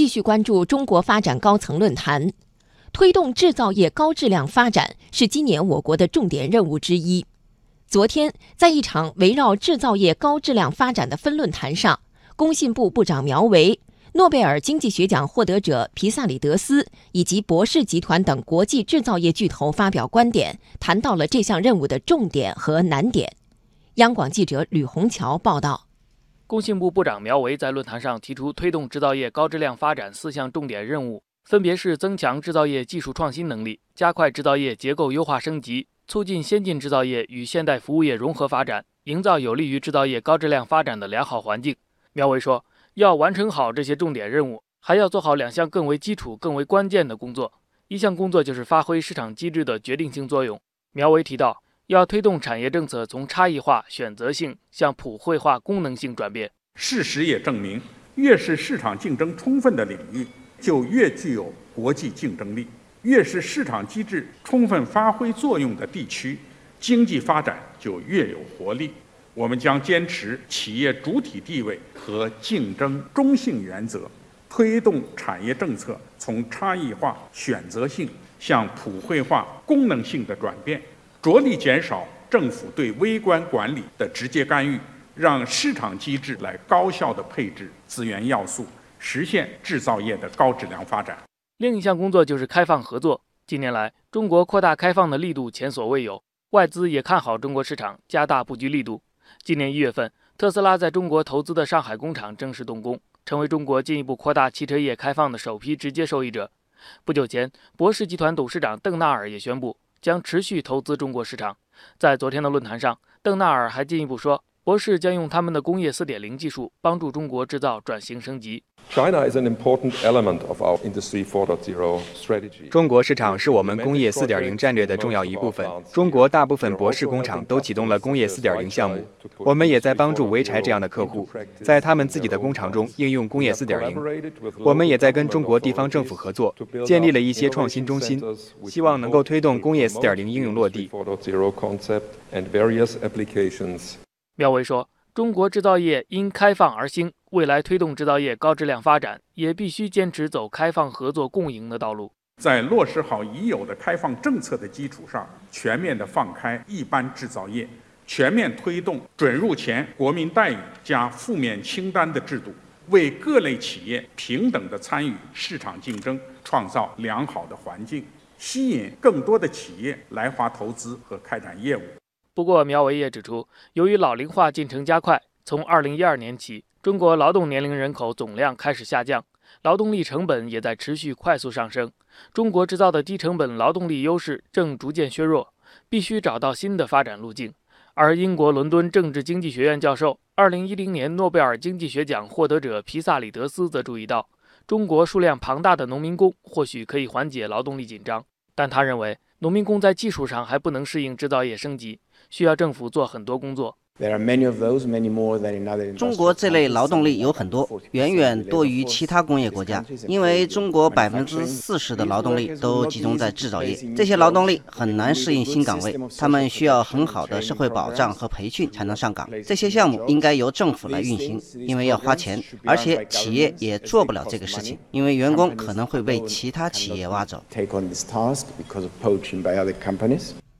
继续关注中国发展高层论坛。推动制造业高质量发展是今年我国的重点任务之一。昨天，在一场围绕制造业高质量发展的分论坛上，工信部部长苗圩、诺贝尔经济学奖获得者皮萨里德斯以及博世集团等国际制造业巨头发表观点，谈到了这项任务的重点和难点。央广记者吕红桥报道。工信部部长苗圩在论坛上提出推动制造业高质量发展四项重点任务。分别是增强制造业技术创新能力，加快制造业结构优化升级，促进先进制造业与现代服务业融合发展，营造有利于制造业高质量发展的良好环境。苗圩说，要完成好这些重点任务，还要做好两项更为基础、更为关键的工作。一项工作就是发挥市场机制的决定性作用。苗圩提到，要推动产业政策从差异化、选择性向普惠化、功能性转变。事实也证明，越是市场竞争充分的领域。就越具有国际竞争力，越是市场机制充分发挥作用的地区，经济发展就越有活力。我们将坚持企业主体地位和竞争中性原则，推动产业政策从差异化、选择性向普惠化、功能性的转变，着力减少政府对微观管理的直接干预，让市场机制来高效地配置资源要素。实现制造业的高质量发展。另一项工作就是开放合作。近年来，中国扩大开放的力度前所未有，外资也看好中国市场，加大布局力度。今年一月份，特斯拉在中国投资的上海工厂正式动工，成为中国进一步扩大汽车业开放的首批直接受益者。不久前，博世集团董事长邓纳尔也宣布将持续投资中国市场。在昨天的论坛上，邓纳尔还进一步说。博士将用他们的工业4.0技术帮助中国制造转型升级。中国市场是我们工业4.0战略的重要一部分。中国大部分博士工厂都启动了工业4.0项目，我们也在帮助潍柴这样的客户，在他们自己的工厂中应用工业4.0。我们也在跟中国地方政府合作，建立了一些创新中心，希望能够推动工业4.0应用落地。苗圩说：“中国制造业因开放而兴，未来推动制造业高质量发展，也必须坚持走开放、合作、共赢的道路。在落实好已有的开放政策的基础上，全面的放开一般制造业，全面推动准入前国民待遇加负面清单的制度，为各类企业平等的参与市场竞争创造良好的环境，吸引更多的企业来华投资和开展业务。”不过，苗圩也指出，由于老龄化进程加快，从2012年起，中国劳动年龄人口总量开始下降，劳动力成本也在持续快速上升。中国制造的低成本劳动力优势正逐渐削弱，必须找到新的发展路径。而英国伦敦政治经济学院教授、2010年诺贝尔经济学奖获得者皮萨里德斯则注意到，中国数量庞大的农民工或许可以缓解劳动力紧张，但他认为，农民工在技术上还不能适应制造业升级。需要政府做很多工作。中国这类劳动力有很多，远远多于其他工业国家。因为中国百分之四十的劳动力都集中在制造业，这些劳动力很难适应新岗位，他们需要很好的社会保障和培训才能上岗。这些项目应该由政府来运行，因为要花钱，而且企业也做不了这个事情，因为员工可能会被其他企业挖走。